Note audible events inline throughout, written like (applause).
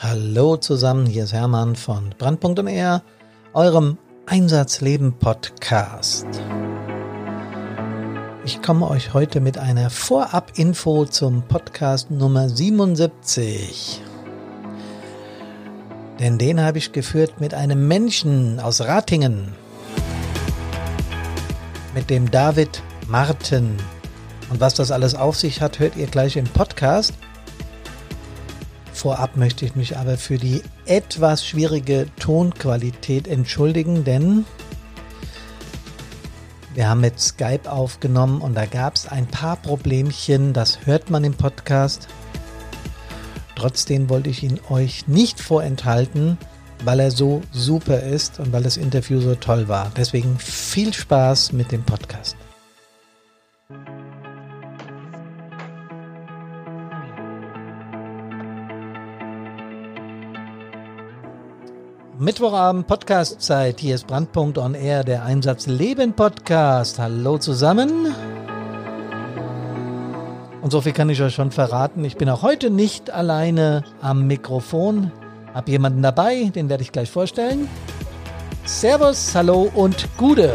Hallo zusammen, hier ist Hermann von Brandpunkt und R, eurem Einsatzleben Podcast. Ich komme euch heute mit einer Vorab-Info zum Podcast Nummer 77. Denn den habe ich geführt mit einem Menschen aus Ratingen, mit dem David Martin. Und was das alles auf sich hat, hört ihr gleich im Podcast. Vorab möchte ich mich aber für die etwas schwierige Tonqualität entschuldigen, denn wir haben mit Skype aufgenommen und da gab es ein paar Problemchen, das hört man im Podcast. Trotzdem wollte ich ihn euch nicht vorenthalten, weil er so super ist und weil das Interview so toll war. Deswegen viel Spaß mit dem Podcast. Mittwochabend Podcastzeit. Hier ist Brandpunkt on Air, der Einsatz Leben Podcast. Hallo zusammen. Und so viel kann ich euch schon verraten. Ich bin auch heute nicht alleine am Mikrofon. Hab jemanden dabei, den werde ich gleich vorstellen. Servus, hallo und Gude.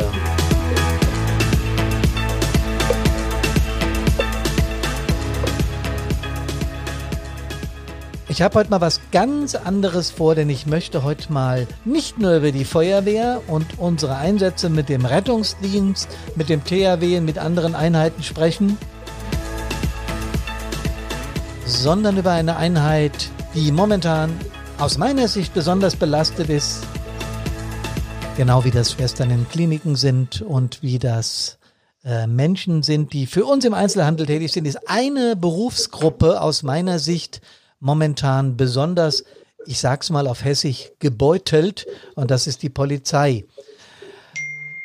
Ich habe heute mal was ganz anderes vor, denn ich möchte heute mal nicht nur über die Feuerwehr und unsere Einsätze mit dem Rettungsdienst, mit dem THW und mit anderen Einheiten sprechen, sondern über eine Einheit, die momentan aus meiner Sicht besonders belastet ist, genau wie das Schwestern in Kliniken sind und wie das äh, Menschen sind, die für uns im Einzelhandel tätig sind, ist eine Berufsgruppe aus meiner Sicht, momentan besonders, ich sag's mal auf Hessisch, gebeutelt und das ist die Polizei.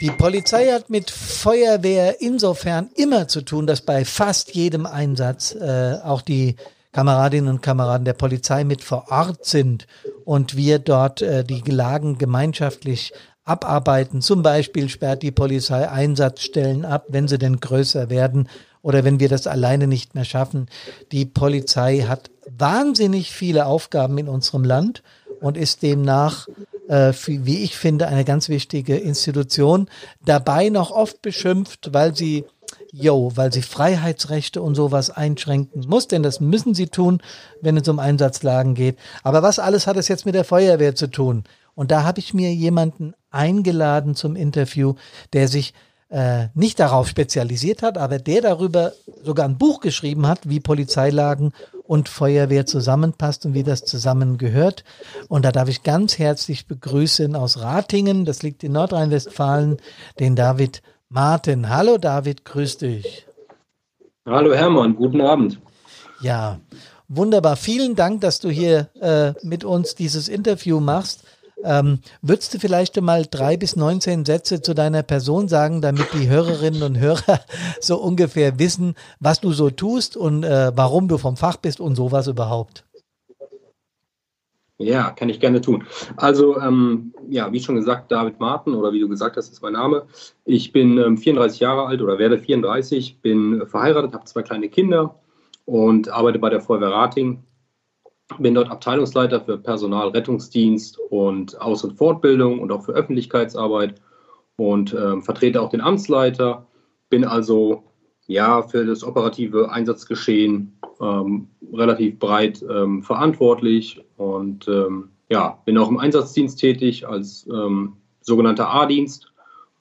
Die Polizei hat mit Feuerwehr insofern immer zu tun, dass bei fast jedem Einsatz äh, auch die Kameradinnen und Kameraden der Polizei mit vor Ort sind und wir dort äh, die Lagen gemeinschaftlich abarbeiten. Zum Beispiel sperrt die Polizei Einsatzstellen ab, wenn sie denn größer werden oder wenn wir das alleine nicht mehr schaffen. Die Polizei hat wahnsinnig viele Aufgaben in unserem Land und ist demnach, äh, wie ich finde, eine ganz wichtige Institution. Dabei noch oft beschimpft, weil sie Jo, weil sie Freiheitsrechte und sowas einschränken muss, denn das müssen sie tun, wenn es um Einsatzlagen geht. Aber was alles hat es jetzt mit der Feuerwehr zu tun? Und da habe ich mir jemanden eingeladen zum Interview, der sich äh, nicht darauf spezialisiert hat, aber der darüber sogar ein Buch geschrieben hat, wie Polizeilagen und Feuerwehr zusammenpasst und wie das zusammengehört. Und da darf ich ganz herzlich begrüßen aus Ratingen, das liegt in Nordrhein-Westfalen, den David Martin. Hallo David, grüß dich. Hallo Hermann, guten Abend. Ja, wunderbar. Vielen Dank, dass du hier äh, mit uns dieses Interview machst. Ähm, würdest du vielleicht mal drei bis 19 Sätze zu deiner Person sagen, damit die Hörerinnen und Hörer (laughs) so ungefähr wissen, was du so tust und äh, warum du vom Fach bist und sowas überhaupt? Ja, kann ich gerne tun. Also, ähm, ja, wie schon gesagt, David Martin oder wie du gesagt hast, ist mein Name. Ich bin ähm, 34 Jahre alt oder werde 34, bin verheiratet, habe zwei kleine Kinder und arbeite bei der Feuerwehr Rating bin dort Abteilungsleiter für Personalrettungsdienst und Aus- und Fortbildung und auch für Öffentlichkeitsarbeit und ähm, vertrete auch den Amtsleiter. Bin also ja für das operative Einsatzgeschehen ähm, relativ breit ähm, verantwortlich und ähm, ja, bin auch im Einsatzdienst tätig als ähm, sogenannter A-Dienst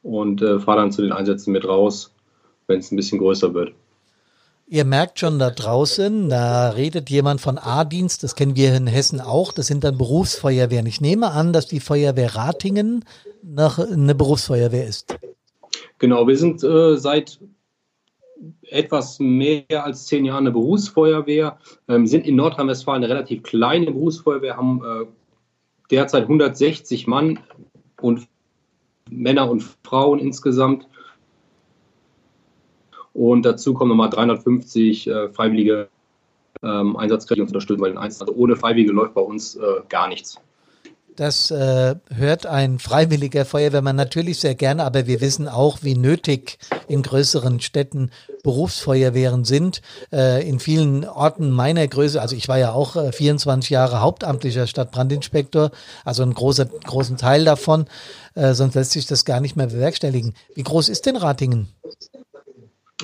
und äh, fahre dann zu den Einsätzen mit raus, wenn es ein bisschen größer wird. Ihr merkt schon da draußen, da redet jemand von A-Dienst, das kennen wir in Hessen auch, das sind dann Berufsfeuerwehren. Ich nehme an, dass die Feuerwehr Ratingen noch eine Berufsfeuerwehr ist. Genau, wir sind äh, seit etwas mehr als zehn Jahren eine Berufsfeuerwehr, ähm, sind in Nordrhein-Westfalen eine relativ kleine Berufsfeuerwehr, haben äh, derzeit 160 Mann und Männer und Frauen insgesamt und dazu kommen nochmal 350 äh, freiwillige ähm, Einsatzkräfte, die uns unterstützen bei den Einsätzen. Also ohne Freiwillige läuft bei uns äh, gar nichts. Das äh, hört ein freiwilliger Feuerwehrmann natürlich sehr gerne, aber wir wissen auch, wie nötig in größeren Städten Berufsfeuerwehren sind. Äh, in vielen Orten meiner Größe, also ich war ja auch äh, 24 Jahre hauptamtlicher Stadtbrandinspektor, also einen großen, großen Teil davon, äh, sonst lässt sich das gar nicht mehr bewerkstelligen. Wie groß ist denn Ratingen?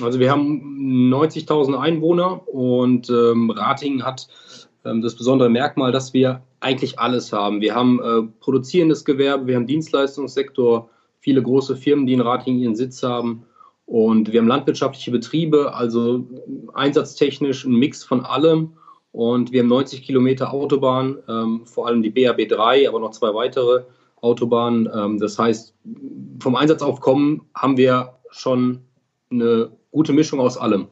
Also wir haben 90.000 Einwohner und ähm, Ratingen hat ähm, das besondere Merkmal, dass wir eigentlich alles haben. Wir haben äh, produzierendes Gewerbe, wir haben Dienstleistungssektor, viele große Firmen, die in Ratingen ihren Sitz haben. Und wir haben landwirtschaftliche Betriebe, also einsatztechnisch ein Mix von allem. Und wir haben 90 Kilometer Autobahn, ähm, vor allem die BAB 3, aber noch zwei weitere Autobahnen. Ähm, das heißt, vom Einsatzaufkommen haben wir schon eine gute Mischung aus allem.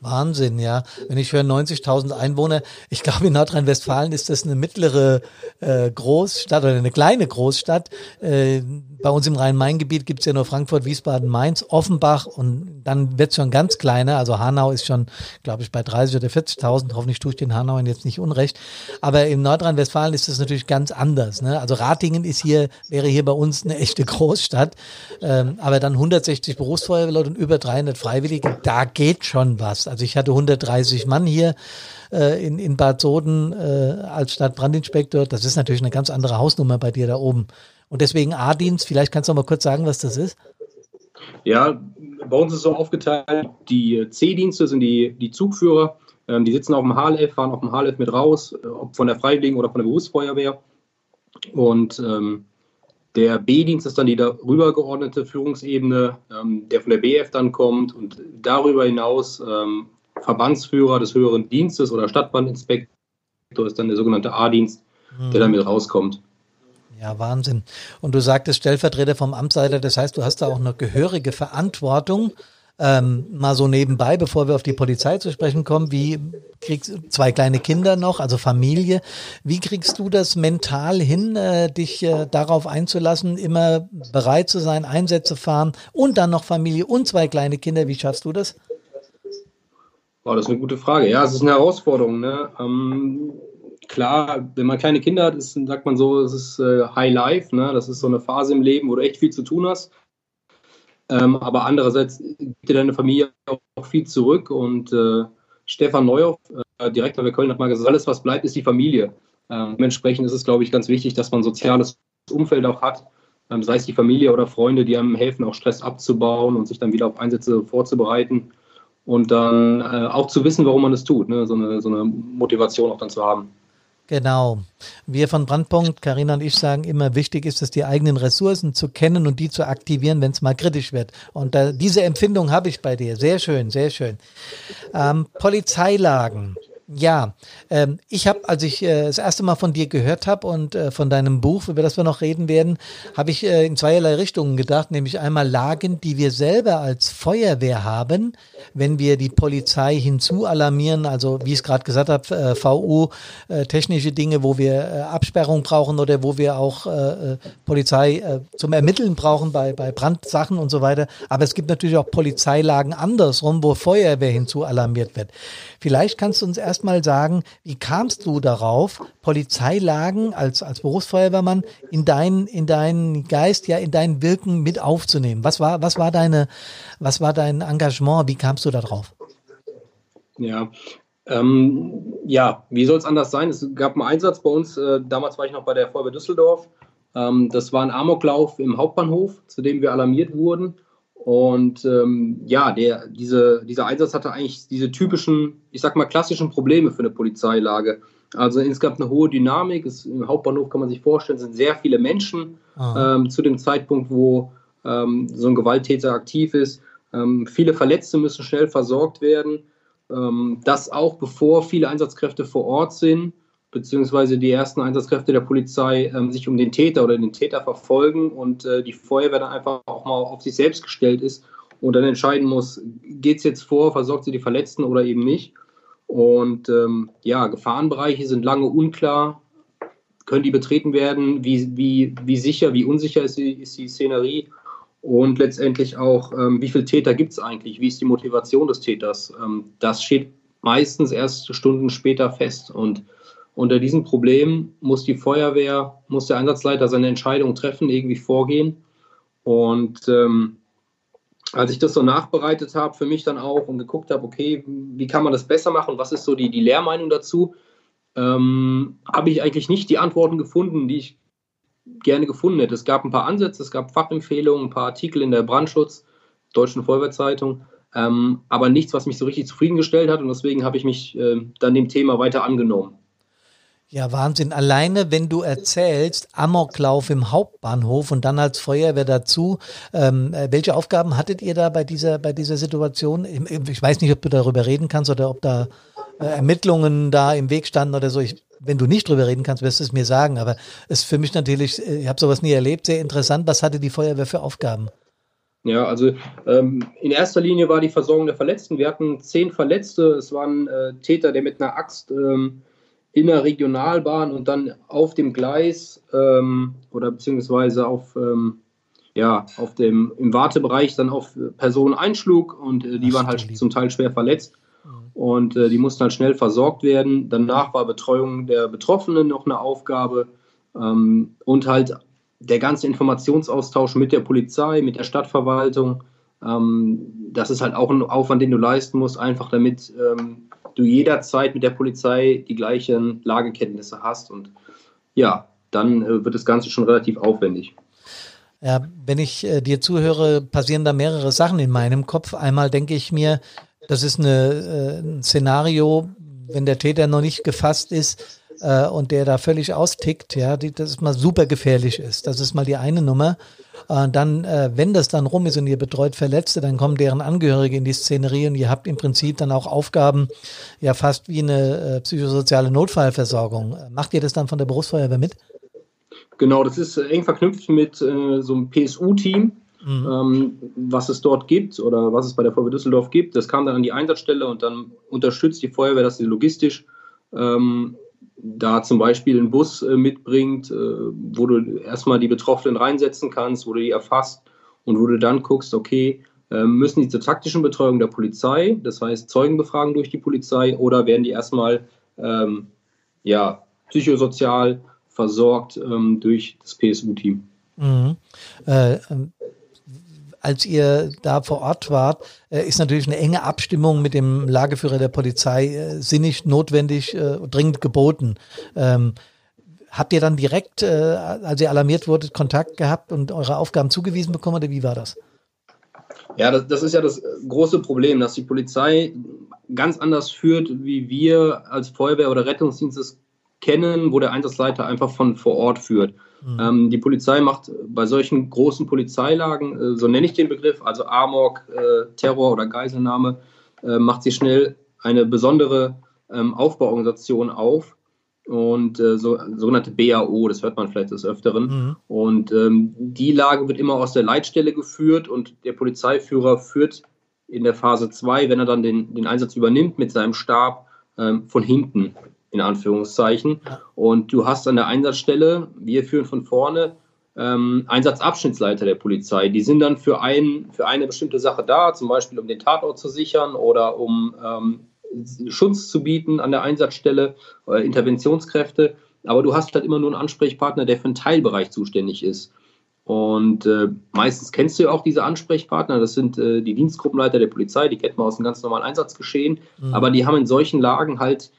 Wahnsinn, ja. Wenn ich höre 90.000 Einwohner, ich glaube in Nordrhein-Westfalen ist das eine mittlere äh, Großstadt oder eine kleine Großstadt. Äh, bei uns im Rhein-Main-Gebiet gibt es ja nur Frankfurt, Wiesbaden, Mainz, Offenbach und dann wird es schon ganz kleiner. Also Hanau ist schon, glaube ich, bei 30 oder 40.000. Hoffentlich tue ich den Hanauern jetzt nicht unrecht. Aber in Nordrhein-Westfalen ist das natürlich ganz anders. Ne? Also Ratingen ist hier, wäre hier bei uns eine echte Großstadt. Ähm, aber dann 160 Berufsfeuerwehrleute und über 300 Freiwillige, da geht schon was. Also ich hatte 130 Mann hier äh, in, in Bad Soden äh, als Stadtbrandinspektor. Das ist natürlich eine ganz andere Hausnummer bei dir da oben. Und deswegen A-Dienst, vielleicht kannst du mal kurz sagen, was das ist? Ja, bei uns ist es so aufgeteilt, die C-Dienste sind die, die Zugführer, ähm, die sitzen auf dem HLF, fahren auf dem HLF mit raus, äh, ob von der Freiwilligen oder von der Berufsfeuerwehr. Und ähm, der B-Dienst ist dann die darüber geordnete Führungsebene, ähm, der von der BF dann kommt und darüber hinaus ähm, Verbandsführer des höheren Dienstes oder Stadtbandinspektor ist dann der sogenannte A-Dienst, mhm. der damit rauskommt. Ja, Wahnsinn. Und du sagtest Stellvertreter vom Amtsleiter, das heißt, du hast da auch eine gehörige Verantwortung. Ähm, mal so nebenbei, bevor wir auf die Polizei zu sprechen kommen, wie kriegst du zwei kleine Kinder noch, also Familie, wie kriegst du das mental hin, äh, dich äh, darauf einzulassen, immer bereit zu sein, Einsätze fahren und dann noch Familie und zwei kleine Kinder, wie schaffst du das? Oh, das ist eine gute Frage. Ja, es ist eine Herausforderung. Ne? Ähm, klar, wenn man kleine Kinder hat, ist, sagt man so, es ist äh, High Life, ne? das ist so eine Phase im Leben, wo du echt viel zu tun hast. Ähm, aber andererseits gibt dir deine Familie auch viel zurück und äh, Stefan Neuhoff, äh, Direktor der Köln, hat mal gesagt, alles, was bleibt, ist die Familie. Ähm, dementsprechend ist es, glaube ich, ganz wichtig, dass man ein soziales Umfeld auch hat, ähm, sei es die Familie oder Freunde, die einem helfen, auch Stress abzubauen und sich dann wieder auf Einsätze vorzubereiten und dann äh, auch zu wissen, warum man es tut, ne? so, eine, so eine Motivation auch dann zu haben. Genau. Wir von Brandpunkt, Karina und ich sagen immer, wichtig ist es, die eigenen Ressourcen zu kennen und die zu aktivieren, wenn es mal kritisch wird. Und äh, diese Empfindung habe ich bei dir. Sehr schön, sehr schön. Ähm, Polizeilagen. Ja, ähm, ich habe, als ich äh, das erste Mal von dir gehört habe und äh, von deinem Buch, über das wir noch reden werden, habe ich äh, in zweierlei Richtungen gedacht, nämlich einmal Lagen, die wir selber als Feuerwehr haben, wenn wir die Polizei hinzualarmieren, also wie ich es gerade gesagt habe, äh, VU, äh, technische Dinge, wo wir äh, Absperrung brauchen oder wo wir auch äh, äh, Polizei äh, zum Ermitteln brauchen bei, bei Brandsachen und so weiter. Aber es gibt natürlich auch Polizeilagen andersrum, wo Feuerwehr hinzualarmiert wird. Vielleicht kannst du uns erst erstmal sagen, wie kamst du darauf, Polizeilagen als, als Berufsfeuerwehrmann in deinen, in deinen Geist, ja, in dein Wirken mit aufzunehmen? Was war, was war deine, was war dein Engagement? Wie kamst du darauf? Ja, ähm, ja, wie soll es anders sein? Es gab einen Einsatz bei uns, äh, damals war ich noch bei der Feuerwehr Düsseldorf. Ähm, das war ein Amoklauf im Hauptbahnhof, zu dem wir alarmiert wurden. Und ähm, ja, der, diese, dieser Einsatz hatte eigentlich diese typischen, ich sag mal, klassischen Probleme für eine Polizeilage. Also insgesamt eine hohe Dynamik. Es, Im Hauptbahnhof kann man sich vorstellen, sind sehr viele Menschen ähm, zu dem Zeitpunkt, wo ähm, so ein Gewalttäter aktiv ist. Ähm, viele Verletzte müssen schnell versorgt werden. Ähm, das auch bevor viele Einsatzkräfte vor Ort sind beziehungsweise die ersten Einsatzkräfte der Polizei ähm, sich um den Täter oder den Täter verfolgen und äh, die Feuerwehr dann einfach auch mal auf sich selbst gestellt ist und dann entscheiden muss, geht es jetzt vor, versorgt sie die Verletzten oder eben nicht. Und ähm, ja, Gefahrenbereiche sind lange unklar. Können die betreten werden? Wie, wie, wie sicher, wie unsicher ist die, ist die Szenerie? Und letztendlich auch, ähm, wie viele Täter gibt es eigentlich? Wie ist die Motivation des Täters? Ähm, das steht meistens erst Stunden später fest. Und Unter diesem Problem muss die Feuerwehr, muss der Einsatzleiter seine Entscheidung treffen, irgendwie vorgehen. Und ähm, als ich das so nachbereitet habe, für mich dann auch und geguckt habe, okay, wie kann man das besser machen, was ist so die, die Lehrmeinung dazu, ähm, habe ich eigentlich nicht die Antworten gefunden, die ich gerne gefunden hätte. Es gab ein paar Ansätze, es gab Fachempfehlungen, ein paar Artikel in der Brandschutz, Deutschen Feuerwehrzeitung, ähm, aber nichts, was mich so richtig zufriedengestellt hat und deswegen habe ich mich äh, dann dem Thema weiter angenommen. Ja, Wahnsinn. Alleine, wenn du erzählst, Amoklauf im Hauptbahnhof und dann als Feuerwehr dazu. Ähm, äh, welche Aufgaben hattet ihr da bei dieser, bei dieser Situation? Ich weiß nicht, ob du darüber reden kannst oder ob da äh, Ermittlungen da im Weg standen oder so. Ich, wenn du nicht drüber reden kannst, wirst du es mir sagen. Aber es ist für mich natürlich, äh, ich habe sowas nie erlebt, sehr interessant. Was hatte die Feuerwehr für Aufgaben? Ja, also ähm, in erster Linie war die Versorgung der Verletzten. Wir hatten zehn Verletzte. Es war ein äh, Täter, der mit einer Axt ähm, in der Regionalbahn und dann auf dem Gleis ähm, oder beziehungsweise auf, ähm, ja, auf dem, im Wartebereich dann auf Personen einschlug und äh, die waren halt zum Teil schwer verletzt mhm. und äh, die mussten halt schnell versorgt werden. Danach war Betreuung der Betroffenen noch eine Aufgabe ähm, und halt der ganze Informationsaustausch mit der Polizei, mit der Stadtverwaltung. Ähm, das ist halt auch ein Aufwand, den du leisten musst, einfach damit ähm, du jederzeit mit der Polizei die gleichen Lagekenntnisse hast. Und ja, dann äh, wird das Ganze schon relativ aufwendig. Ja, wenn ich äh, dir zuhöre, passieren da mehrere Sachen in meinem Kopf. Einmal denke ich mir, das ist eine, äh, ein Szenario, wenn der Täter noch nicht gefasst ist äh, und der da völlig austickt, ja, die, das mal super gefährlich ist. Das ist mal die eine Nummer. Äh, dann, äh, wenn das dann rum ist und ihr betreut Verletzte, dann kommen deren Angehörige in die Szenerie und ihr habt im Prinzip dann auch Aufgaben, ja fast wie eine äh, psychosoziale Notfallversorgung. Macht ihr das dann von der Berufsfeuerwehr mit? Genau, das ist eng verknüpft mit äh, so einem PSU-Team, mhm. ähm, was es dort gibt oder was es bei der Feuerwehr Düsseldorf gibt. Das kam dann an die Einsatzstelle und dann unterstützt die Feuerwehr das logistisch ähm, da zum Beispiel einen Bus äh, mitbringt, äh, wo du erstmal die Betroffenen reinsetzen kannst, wo du die erfasst und wo du dann guckst, okay, äh, müssen die zur taktischen Betreuung der Polizei, das heißt Zeugenbefragen durch die Polizei, oder werden die erstmal ähm, ja, psychosozial versorgt ähm, durch das PSU-Team? Mhm. Äh, ähm, als ihr da vor Ort wart, äh, ist natürlich eine enge Abstimmung mit dem Lageführer der Polizei äh, sinnig, notwendig, äh, dringend geboten. Ähm, habt ihr dann direkt, als ihr alarmiert wurdet, Kontakt gehabt und eure Aufgaben zugewiesen bekommen oder wie war das? Ja, das, das, ist ja das große Problem, dass die Polizei ganz anders führt, wie wir als Feuerwehr oder Rettungsdienst es kennen, wo der Einsatzleiter einfach von vor Ort führt. Mhm. Ähm, die Polizei macht bei solchen großen Polizeilagen, äh, so nenne ich den Begriff, also Amok, äh, Terror oder Geiselnahme, äh, macht sie schnell eine besondere ähm, Aufbauorganisation auf und äh, so, sogenannte BAO, das hört man vielleicht des Öfteren. Mhm. Und ähm, die Lage wird immer aus der Leitstelle geführt und der Polizeiführer führt in der Phase 2, wenn er dann den, den Einsatz übernimmt mit seinem Stab, ähm, von hinten in Anführungszeichen. Und du hast an der Einsatzstelle, wir führen von vorne, ähm, Einsatzabschnittsleiter der Polizei. Die sind dann für, ein, für eine bestimmte Sache da, zum Beispiel um den Tatort zu sichern oder um ähm, Schutz zu bieten an der Einsatzstelle, äh, Interventionskräfte. Aber du hast halt immer nur einen Ansprechpartner, der für einen Teilbereich zuständig ist. Und äh, meistens kennst du ja auch diese Ansprechpartner. Das sind äh, die Dienstgruppenleiter der Polizei, die kennt man aus dem ganz normalen Einsatzgeschehen. Mhm. Aber die haben in solchen Lagen halt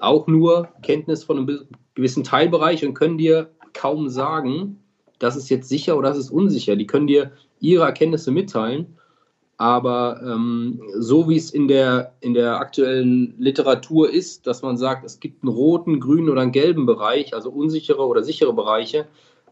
auch nur Kenntnis von einem gewissen Teilbereich und können dir kaum sagen, das ist jetzt sicher oder das ist unsicher. Die können dir ihre Erkenntnisse mitteilen, aber ähm, so wie es in der, in der aktuellen Literatur ist, dass man sagt, es gibt einen roten, grünen oder einen gelben Bereich, also unsichere oder sichere Bereiche,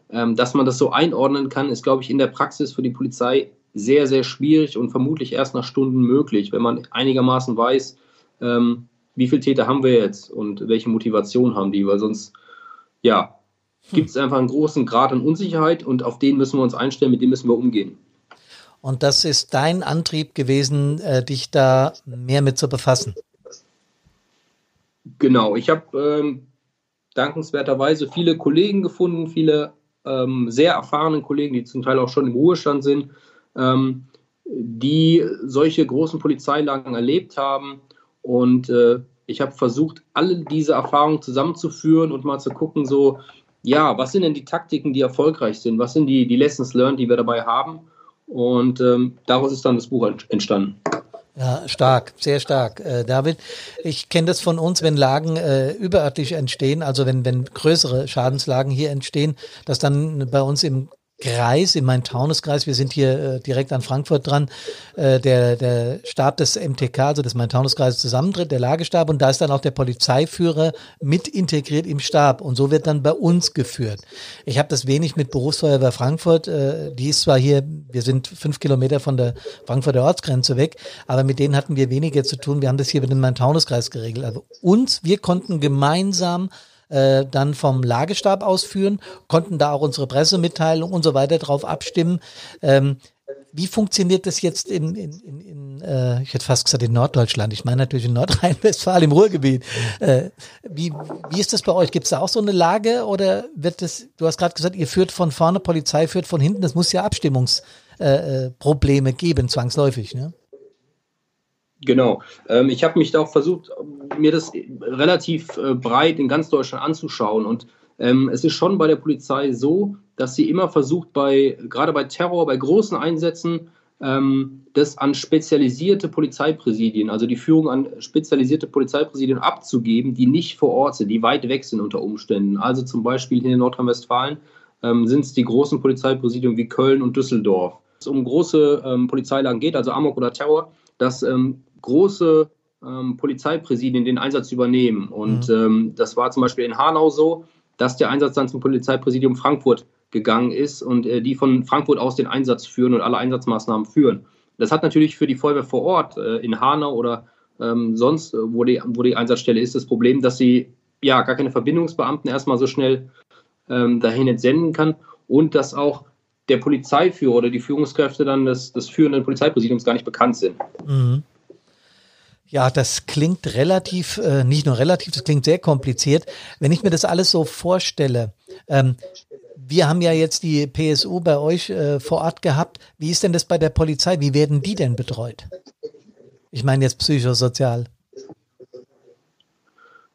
ähm, dass man das so einordnen kann, ist, glaube ich, in der Praxis für die Polizei sehr, sehr schwierig und vermutlich erst nach Stunden möglich, wenn man einigermaßen weiß, ähm, wie viele Täter haben wir jetzt und welche Motivation haben die, weil sonst, ja, gibt es einfach einen großen Grad an Unsicherheit und auf den müssen wir uns einstellen, mit dem müssen wir umgehen. Und das ist dein Antrieb gewesen, äh, dich da mehr mit zu befassen. Genau, ich habe ähm, dankenswerterweise viele Kollegen gefunden, viele ähm, sehr erfahrene Kollegen, die zum Teil auch schon im Ruhestand sind, ähm, die solche großen Polizeilagen erlebt haben und äh, Ich habe versucht, alle diese Erfahrungen zusammenzuführen und mal zu gucken, so, ja, was sind denn die Taktiken, die erfolgreich sind? Was sind die, die Lessons learned, die wir dabei haben? Und ähm, daraus ist dann das Buch entstanden. Ja, stark, sehr stark. Äh, David, ich kenne das von uns, wenn Lagen äh, überörtlich entstehen, also wenn, wenn größere Schadenslagen hier entstehen, dass dann bei uns im Kreis, in meinem Taunuskreis, wir sind hier äh, direkt an Frankfurt dran, äh, der, der Stab des MTK, also des main Taunuskreises zusammentritt, der Lagestab und da ist dann auch der Polizeiführer mit integriert im Stab und so wird dann bei uns geführt. Ich habe das wenig mit Berufsfeuerwehr Frankfurt, äh, die ist zwar hier, wir sind fünf Kilometer von der Frankfurter Ortsgrenze weg, aber mit denen hatten wir weniger zu tun, wir haben das hier mit dem main Taunuskreis geregelt. Also uns, wir konnten gemeinsam äh, dann vom Lagestab ausführen, konnten da auch unsere Pressemitteilung und so weiter drauf abstimmen. Ähm, wie funktioniert das jetzt in, in, in, in äh, ich hätte fast gesagt in Norddeutschland, ich meine natürlich in Nordrhein-Westfalen im Ruhrgebiet. Äh, wie, wie ist das bei euch? Gibt es da auch so eine Lage oder wird das, du hast gerade gesagt, ihr führt von vorne, Polizei führt von hinten, das muss ja Abstimmungsprobleme äh, äh geben, zwangsläufig, ne? Genau. Ähm, ich habe mich da auch versucht, mir das relativ äh, breit in ganz Deutschland anzuschauen. Und ähm, es ist schon bei der Polizei so, dass sie immer versucht, bei, gerade bei Terror, bei großen Einsätzen, ähm, das an spezialisierte Polizeipräsidien, also die Führung an spezialisierte Polizeipräsidien abzugeben, die nicht vor Ort sind, die weit weg sind unter Umständen. Also zum Beispiel hier in Nordrhein-Westfalen sind es die großen Polizeipräsidien wie Köln und Düsseldorf. Wenn es um große ähm, Polizeilagen geht, also Amok oder Terror, dass ähm, große ähm, Polizeipräsidien den Einsatz übernehmen. Und mhm. ähm, das war zum Beispiel in Hanau so, dass der Einsatz dann zum Polizeipräsidium Frankfurt gegangen ist und äh, die von Frankfurt aus den Einsatz führen und alle Einsatzmaßnahmen führen. Das hat natürlich für die Feuerwehr vor Ort äh, in Hanau oder ähm, sonst, äh, wo, die, wo die Einsatzstelle ist, das Problem, dass sie ja gar keine Verbindungsbeamten erstmal so schnell ähm, dahin entsenden kann und dass auch der Polizeiführer oder die Führungskräfte dann des, des führenden Polizeipräsidiums gar nicht bekannt sind. Mhm. Ja, das klingt relativ, äh, nicht nur relativ, das klingt sehr kompliziert. Wenn ich mir das alles so vorstelle, ähm, wir haben ja jetzt die PSU bei euch äh, vor Ort gehabt. Wie ist denn das bei der Polizei? Wie werden die denn betreut? Ich meine jetzt psychosozial.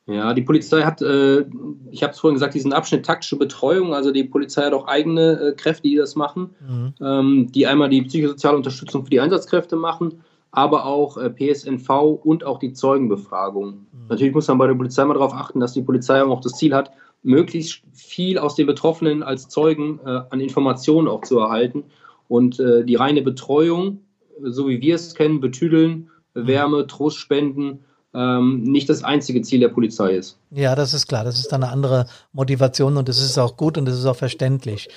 Ja, die Polizei hat, äh, ich habe es vorhin gesagt, diesen Abschnitt taktische Betreuung. Also die Polizei hat auch eigene äh, Kräfte, die das machen, mhm. ähm, die einmal die psychosoziale Unterstützung für die Einsatzkräfte machen aber auch äh, PSNV und auch die Zeugenbefragung. Mhm. Natürlich muss man bei der Polizei mal darauf achten, dass die Polizei auch das Ziel hat, möglichst viel aus den Betroffenen als Zeugen äh, an Informationen auch zu erhalten. Und äh, die reine Betreuung, so wie wir es kennen, betüdeln, mhm. Wärme, Trost spenden, ähm, nicht das einzige Ziel der Polizei ist. Ja, das ist klar. Das ist dann eine andere Motivation und das ist auch gut und das ist auch verständlich.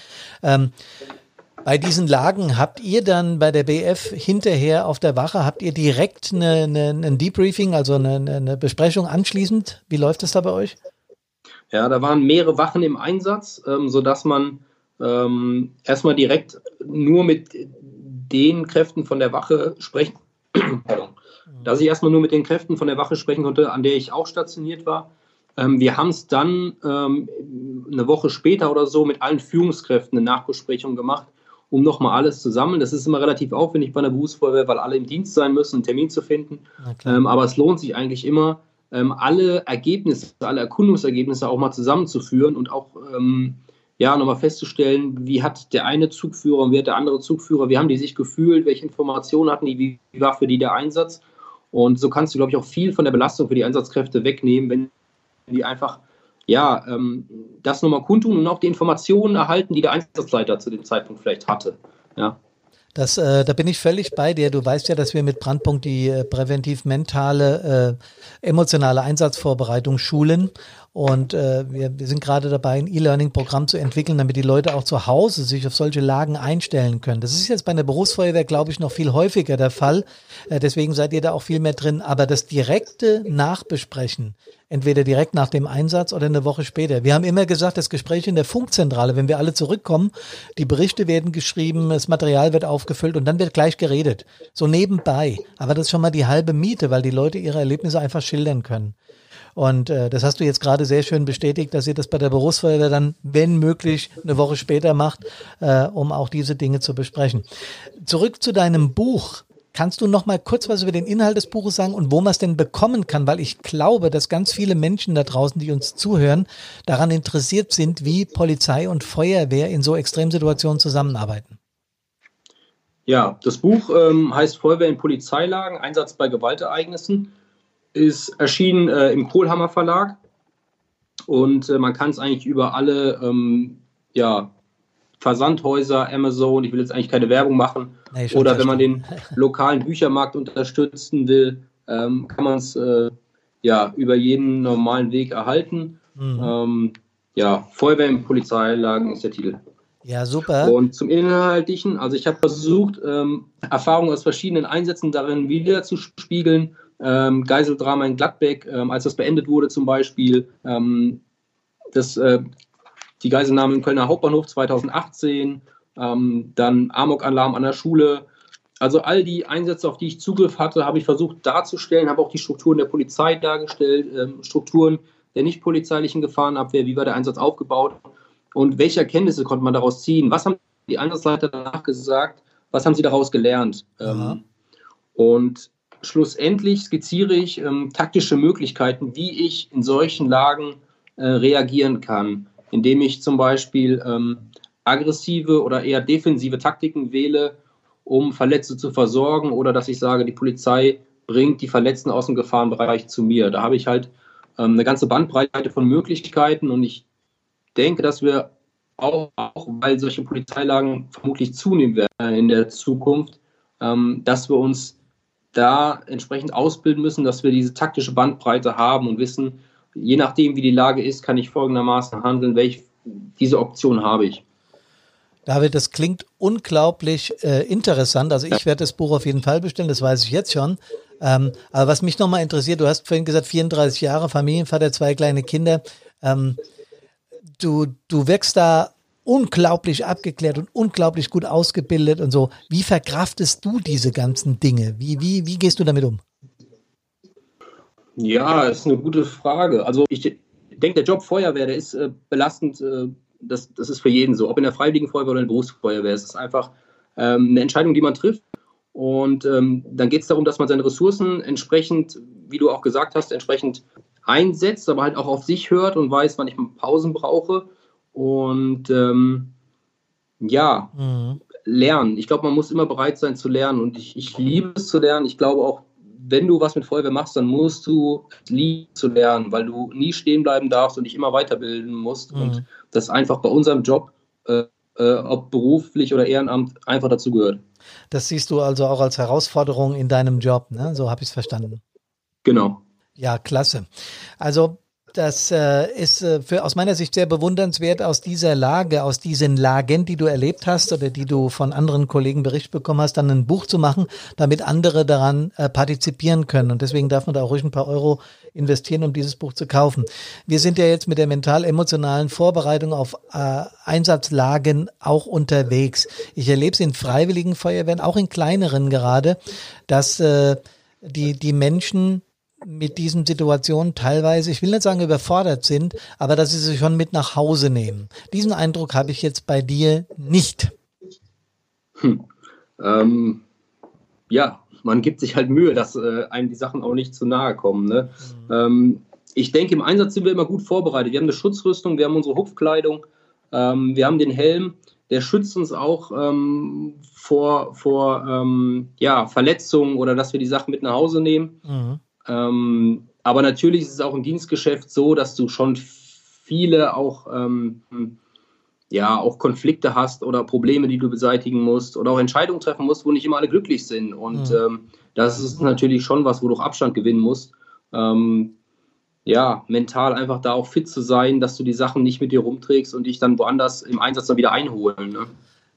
Ähm, bei diesen Lagen habt ihr dann bei der BF hinterher auf der Wache, habt ihr direkt eine, eine, ein Debriefing, also eine, eine Besprechung anschließend? Wie läuft das da bei euch? Ja, da waren mehrere Wachen im Einsatz, ähm, sodass man ähm, erstmal direkt nur mit den Kräften von der Wache sprechen, (clears throat) dass ich erstmal nur mit den Kräften von der Wache sprechen konnte, an der ich auch stationiert war. Ähm, wir haben es dann ähm, eine Woche später oder so mit allen Führungskräften eine Nachbesprechung gemacht, um nochmal alles zu sammeln. Das ist immer relativ aufwendig bei einer Berufsfeuerwehr, weil alle im Dienst sein müssen, einen Termin zu finden. Ähm, aber es lohnt sich eigentlich immer, ähm, alle Ergebnisse, alle Erkundungsergebnisse auch mal zusammenzuführen und auch ähm, ja, nochmal festzustellen, wie hat der eine Zugführer und wie hat der andere Zugführer, wie haben die sich gefühlt, welche Informationen hatten die, wie, wie war für die der Einsatz. Und so kannst du, glaube ich, auch viel von der Belastung für die Einsatzkräfte wegnehmen, wenn die einfach ja, ähm, das nochmal kundtun und auch die Informationen erhalten, die der Einsatzleiter zu dem Zeitpunkt vielleicht hatte. Ja. Das, äh, da bin ich völlig bei dir. Du weißt ja, dass wir mit Brandpunkt die äh, präventiv-mentale, äh, emotionale Einsatzvorbereitung schulen. Und äh, wir, wir sind gerade dabei, ein E-Learning-Programm zu entwickeln, damit die Leute auch zu Hause sich auf solche Lagen einstellen können. Das ist jetzt bei einer Berufsfeuerwehr, glaube ich, noch viel häufiger der Fall. Äh, deswegen seid ihr da auch viel mehr drin. Aber das direkte Nachbesprechen, entweder direkt nach dem Einsatz oder eine Woche später. Wir haben immer gesagt, das Gespräch in der Funkzentrale, wenn wir alle zurückkommen, die Berichte werden geschrieben, das Material wird aufgefüllt und dann wird gleich geredet. So nebenbei. Aber das ist schon mal die halbe Miete, weil die Leute ihre Erlebnisse einfach schildern können. Und äh, das hast du jetzt gerade sehr schön bestätigt, dass ihr das bei der Berufsfeuerwehr dann, wenn möglich, eine Woche später macht, äh, um auch diese Dinge zu besprechen. Zurück zu deinem Buch. Kannst du noch mal kurz was über den Inhalt des Buches sagen und wo man es denn bekommen kann? Weil ich glaube, dass ganz viele Menschen da draußen, die uns zuhören, daran interessiert sind, wie Polizei und Feuerwehr in so Extremsituationen zusammenarbeiten. Ja, das Buch ähm, heißt Feuerwehr in Polizeilagen, Einsatz bei Gewaltereignissen, ist erschienen äh, im Kohlhammer Verlag und äh, man kann es eigentlich über alle ähm, ja, Versandhäuser, Amazon, ich will jetzt eigentlich keine Werbung machen, nee, oder wenn man den lokalen Büchermarkt unterstützen will, ähm, kann man es äh, ja über jeden normalen Weg erhalten. Mhm. Ähm, ja, Feuerwehr in Polizeilagen ist der Titel. Ja, super. Und zum Inhaltlichen, also ich habe versucht, ähm, Erfahrungen aus verschiedenen Einsätzen darin wiederzuspiegeln. Ähm, Geiseldrama in Gladbeck, ähm, als das beendet wurde zum Beispiel. Ähm, das äh, die Geiselnahme im Kölner Hauptbahnhof 2018, ähm, dann Amok-Alarm an der Schule. Also all die Einsätze, auf die ich Zugriff hatte, habe ich versucht darzustellen, habe auch die Strukturen der Polizei dargestellt, ähm, Strukturen der nicht polizeilichen Gefahrenabwehr, wie war der Einsatz aufgebaut und welche Erkenntnisse konnte man daraus ziehen? Was haben die Einsatzleiter danach gesagt? Was haben sie daraus gelernt? Ähm, und schlussendlich skizziere ich ähm, taktische Möglichkeiten, wie ich in solchen Lagen äh, reagieren kann indem ich zum Beispiel ähm, aggressive oder eher defensive Taktiken wähle, um Verletzte zu versorgen oder dass ich sage, die Polizei bringt die Verletzten aus dem Gefahrenbereich zu mir. Da habe ich halt ähm, eine ganze Bandbreite von Möglichkeiten und ich denke, dass wir auch, auch weil solche Polizeilagen vermutlich zunehmen werden in der Zukunft, ähm, dass wir uns da entsprechend ausbilden müssen, dass wir diese taktische Bandbreite haben und wissen, je nachdem, wie die Lage ist, kann ich folgendermaßen handeln, welche diese Option habe ich. David, das klingt unglaublich äh, interessant. Also ich werde das Buch auf jeden Fall bestellen, das weiß ich jetzt schon. Ähm, aber was mich nochmal interessiert, du hast vorhin gesagt, 34 Jahre, Familienvater, zwei kleine Kinder. Ähm, du, du wirkst da unglaublich abgeklärt und unglaublich gut ausgebildet und so. Wie verkraftest du diese ganzen Dinge? Wie, wie, wie gehst du damit um? Ja, ist eine gute Frage. Also ich denke, der Job Feuerwehr, der ist äh, belastend. Äh, das, das ist für jeden so. Ob in der Freiwilligen Feuerwehr oder in der Berufsfeuerwehr. Es ist einfach ähm, eine Entscheidung, die man trifft. Und ähm, dann geht es darum, dass man seine Ressourcen entsprechend, wie du auch gesagt hast, entsprechend einsetzt, aber halt auch auf sich hört und weiß, wann ich Pausen brauche. Und ähm, ja, mhm. lernen. Ich glaube, man muss immer bereit sein zu lernen. Und ich, ich liebe es zu lernen. Ich glaube auch, wenn du was mit Feuerwehr machst, dann musst du lieben zu lernen, weil du nie stehen bleiben darfst und dich immer weiterbilden musst. Mhm. Und das einfach bei unserem Job, äh, äh, ob beruflich oder Ehrenamt, einfach dazu gehört. Das siehst du also auch als Herausforderung in deinem Job, ne? So habe ich es verstanden. Genau. Ja, klasse. Also das äh, ist äh, für, aus meiner Sicht sehr bewundernswert, aus dieser Lage, aus diesen Lagen, die du erlebt hast oder die du von anderen Kollegen Bericht bekommen hast, dann ein Buch zu machen, damit andere daran äh, partizipieren können. Und deswegen darf man da auch ruhig ein paar Euro investieren, um dieses Buch zu kaufen. Wir sind ja jetzt mit der mental-emotionalen Vorbereitung auf äh, Einsatzlagen auch unterwegs. Ich erlebe es in freiwilligen Feuerwehren, auch in kleineren gerade, dass äh, die, die Menschen mit diesen Situationen teilweise, ich will nicht sagen überfordert sind, aber dass sie sich schon mit nach Hause nehmen. Diesen Eindruck habe ich jetzt bei dir nicht. Hm. Ähm, ja, man gibt sich halt Mühe, dass äh, einem die Sachen auch nicht zu nahe kommen. Ne? Mhm. Ähm, ich denke, im Einsatz sind wir immer gut vorbereitet. Wir haben eine Schutzrüstung, wir haben unsere Hupfkleidung, ähm, wir haben den Helm, der schützt uns auch ähm, vor, vor ähm, ja, Verletzungen oder dass wir die Sachen mit nach Hause nehmen. Mhm. Ähm, aber natürlich ist es auch im Dienstgeschäft so, dass du schon viele auch, ähm, ja, auch Konflikte hast oder Probleme, die du beseitigen musst oder auch Entscheidungen treffen musst, wo nicht immer alle glücklich sind. Und mhm. ähm, das ist natürlich schon was, wo du auch Abstand gewinnen musst. Ähm, ja, mental einfach da auch fit zu sein, dass du die Sachen nicht mit dir rumträgst und dich dann woanders im Einsatz dann wieder einholen. Ne?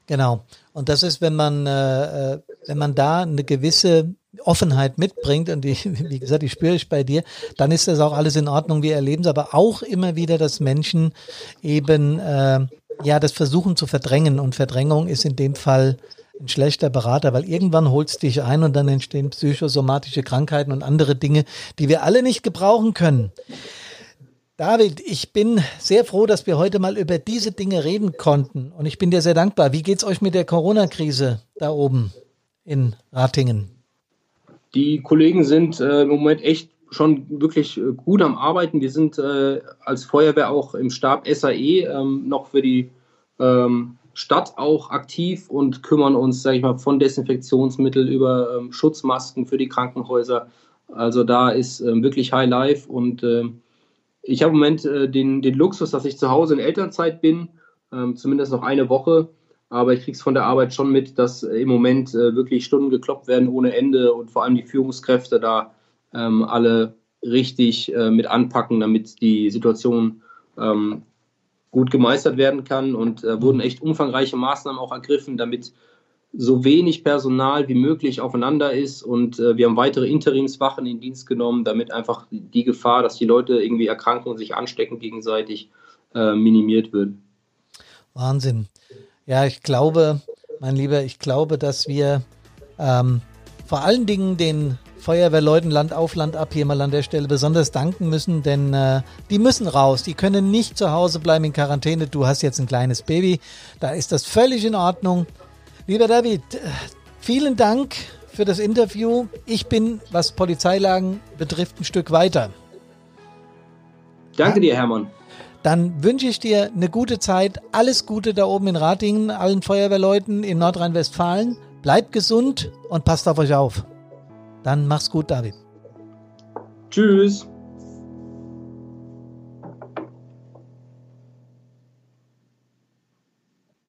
Genau. Und das ist, wenn man, äh, äh wenn man da eine gewisse Offenheit mitbringt und die, (laughs) wie gesagt, die spüre ich bei dir, dann ist das auch alles in Ordnung. Wir erleben es aber auch immer wieder, dass Menschen eben äh, ja das versuchen zu verdrängen und Verdrängung ist in dem Fall ein schlechter Berater, weil irgendwann holst dich ein und dann entstehen psychosomatische Krankheiten und andere Dinge, die wir alle nicht gebrauchen können. David, ich bin sehr froh, dass wir heute mal über diese Dinge reden konnten und ich bin dir sehr dankbar. Wie geht's euch mit der Corona-Krise da oben in Ratingen? die Kollegen sind äh, im Moment echt schon wirklich äh, gut am Arbeiten. Wir sind äh, als Feuerwehr auch im Stab SAE ähm, noch für die ähm, Stadt auch aktiv und kümmern uns, sage ich mal, von Desinfektionsmittel über ähm, Schutzmasken für die Krankenhäuser. Also da ist ähm, wirklich High Life und ähm, ich habe im Moment äh, den, den Luxus, dass ich zu Hause in Elternzeit bin, ähm, zumindest noch eine Woche. Aber ich kriege es von der Arbeit schon mit, dass äh, im Moment äh, wirklich Stunden gekloppt werden ohne Ende und vor allem die Führungskräfte da ähm, alle richtig äh, mit anpacken, damit die Situation ähm, gut gemeistert werden kann. Und äh, wurden echt umfangreiche Maßnahmen auch ergriffen, damit so wenig Personal wie möglich aufeinander ist. Und äh, wir haben weitere Interimswachen in Dienst genommen, damit einfach die Gefahr, dass die Leute irgendwie erkranken und sich anstecken gegenseitig, äh, minimiert wird. Wahnsinn. Ja, ich glaube, mein Lieber, ich glaube, dass wir ähm, vor allen Dingen den Feuerwehrleuten Land auf Land ab hier mal an der Stelle besonders danken müssen, denn äh, die müssen raus. Die können nicht zu Hause bleiben in Quarantäne. Du hast jetzt ein kleines Baby. Da ist das völlig in Ordnung. Lieber David, äh, vielen Dank für das Interview. Ich bin, was Polizeilagen betrifft, ein Stück weiter. Danke dir, Hermann. Dann wünsche ich dir eine gute Zeit. Alles Gute da oben in Ratingen, allen Feuerwehrleuten in Nordrhein-Westfalen. Bleibt gesund und passt auf euch auf. Dann mach's gut, David. Tschüss.